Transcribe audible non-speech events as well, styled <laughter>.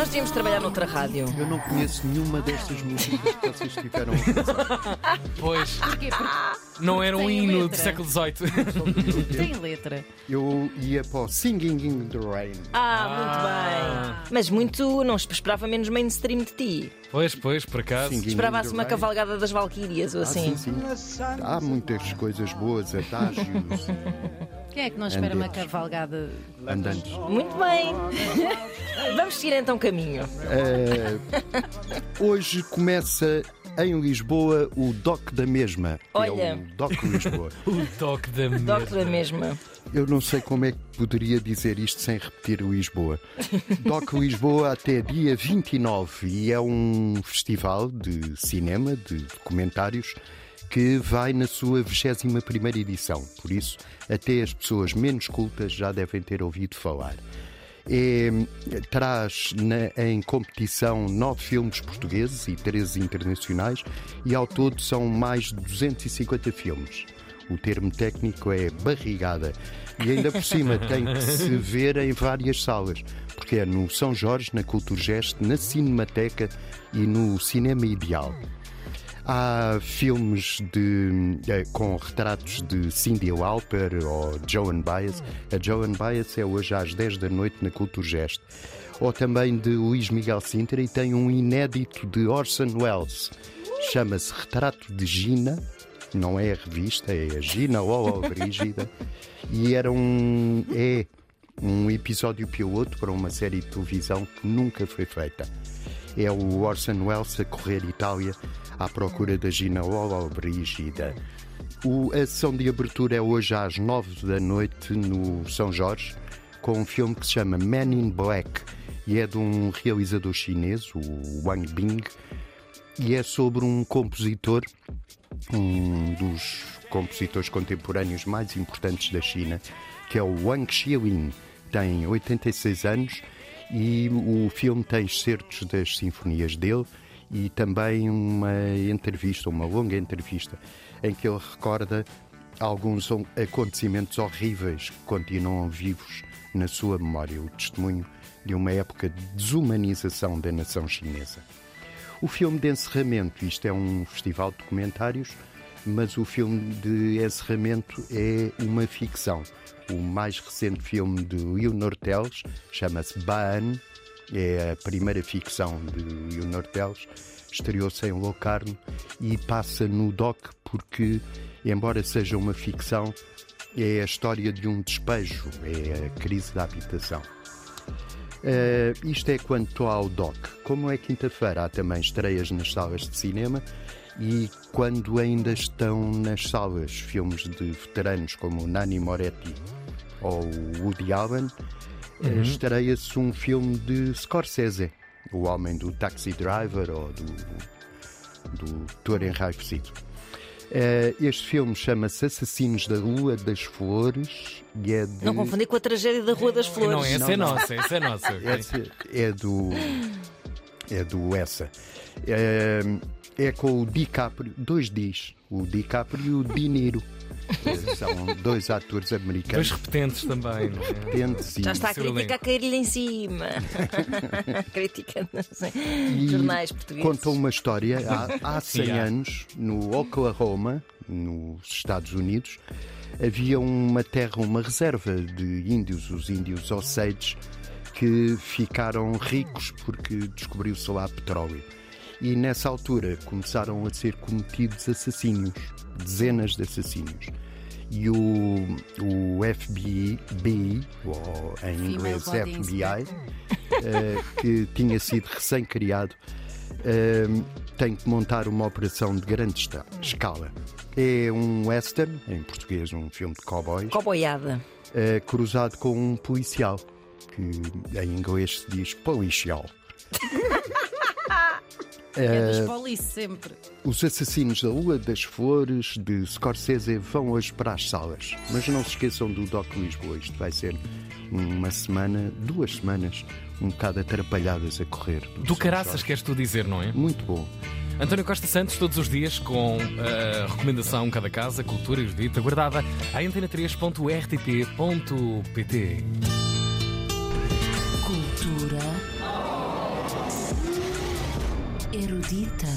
Nós tínhamos de trabalhar noutra rádio. Eu não conheço nenhuma dessas músicas que vocês tiveram a. Pois, Porquê? Porque não era um Tem hino do letra. século XVIII. tem letra. Eu ia para o Singing in the Rain. Ah, Ah. muito bem. Mas muito, não esperava menos mainstream de ti. Pois, pois, por acaso. Singing in Esperava-se the uma Rain. cavalgada das Valquírias ou Ah, assim. sim, sim. Há muitas coisas boas, atágios, Quem é que não espera uma cavalgada? andantes. Muito bem. <laughs> Vamos seguir então caminho. Eh, hoje começa em Lisboa o DOC da mesma. Olha. É o DOC Lisboa. <laughs> O toque da Doc da mesma. mesma. Eu não sei como é que poderia dizer isto sem repetir Lisboa. DOC <laughs> Lisboa até dia 29 e é um festival de cinema, de documentários, que vai na sua 21ª edição. Por isso, até as pessoas menos cultas já devem ter ouvido falar. É, traz na- em competição nove filmes portugueses e 13 internacionais e ao todo são mais de 250 filmes. O termo técnico é barrigada e ainda por cima <laughs> tem que se ver em várias salas, porque é no São Jorge, na Culturgest, na Cinemateca e no Cinema Ideal. Há filmes de, eh, com retratos de Cindy Lauper ou Joan Baez. A Joan Baez é hoje às 10 da noite na Culturgest. Ou também de Luís Miguel Sintra e tem um inédito de Orson Welles. Chama-se Retrato de Gina. Não é a revista, é a Gina ou a Brígida. <laughs> E era um. É um episódio piloto para uma série de televisão que nunca foi feita. É o Orson Welles a correr Itália à procura da Gina Lola Brígida. O, a sessão de abertura é hoje às nove da noite no São Jorge, com um filme que se chama Man in Black e é de um realizador chinês, o Wang Bing, e é sobre um compositor, um dos compositores contemporâneos mais importantes da China, que é o Wang Xiaolin. Tem 86 anos e o filme tem excertos das sinfonias dele e também uma entrevista, uma longa entrevista, em que ele recorda alguns acontecimentos horríveis que continuam vivos na sua memória, o testemunho de uma época de desumanização da nação chinesa. O filme de encerramento, isto é um festival de documentários, mas o filme de encerramento é uma ficção. O mais recente filme de Leonor Teles chama-se Baan, é a primeira ficção de Leonor Teles, estreou-se em Locarno e passa no DOC porque, embora seja uma ficção, é a história de um despejo, é a crise da habitação. Uh, isto é quanto ao DOC. Como é quinta-feira, há também estreias nas salas de cinema e quando ainda estão nas salas filmes de veteranos como Nani Moretti ou Woody Allen, uh, estreia-se um filme de Scorsese, o homem do Taxi Driver ou do, do Toro Enraivecido. Uh, este filme chama-se Assassinos da Rua das Flores e é de... Não confundir com a tragédia da Rua das Flores. Não, essa Não, é não. nossa, essa é nossa. Essa é do. É do essa. É, é com o DiCaprio, dois Ds, o DiCaprio e o Di Niro. É, São dois atores Dois americanos. repetentes também, não é? Repentes e, Já está a crítica a cair-lhe em cima. <laughs> crítica nos jornais portugueses. contam uma história há, há <laughs> 100 Yeah. anos, no Oklahoma, nos Estados Unidos, havia uma terra, uma reserva de índios, os índios Osage, que ficaram ricos porque descobriu-se lá petróleo. E nessa altura começaram a ser cometidos assassínios, dezenas de assassínios. E o, o FBI, ou em inglês FBI, eh, que tinha sido recém-criado, eh, tem que montar uma operação de grande escala. É um western, em português um filme de cowboys, Coboiada. eh, cruzado com um policial, que em inglês se diz policial. <laughs> É dos polis sempre. Os Assassinos da Lua das Flores de Scorsese vão hoje para as salas. Mas não se esqueçam do Doc Lisboa. Isto vai ser uma semana, duas semanas, um bocado atrapalhadas a correr. Do caraças, queres tu dizer, não é? Muito bom. António Costa Santos, todos os dias, com a recomendação Cada Casa, Cultura e Erudita, guardada a antena3.rtp.pt. Cultura Erudita.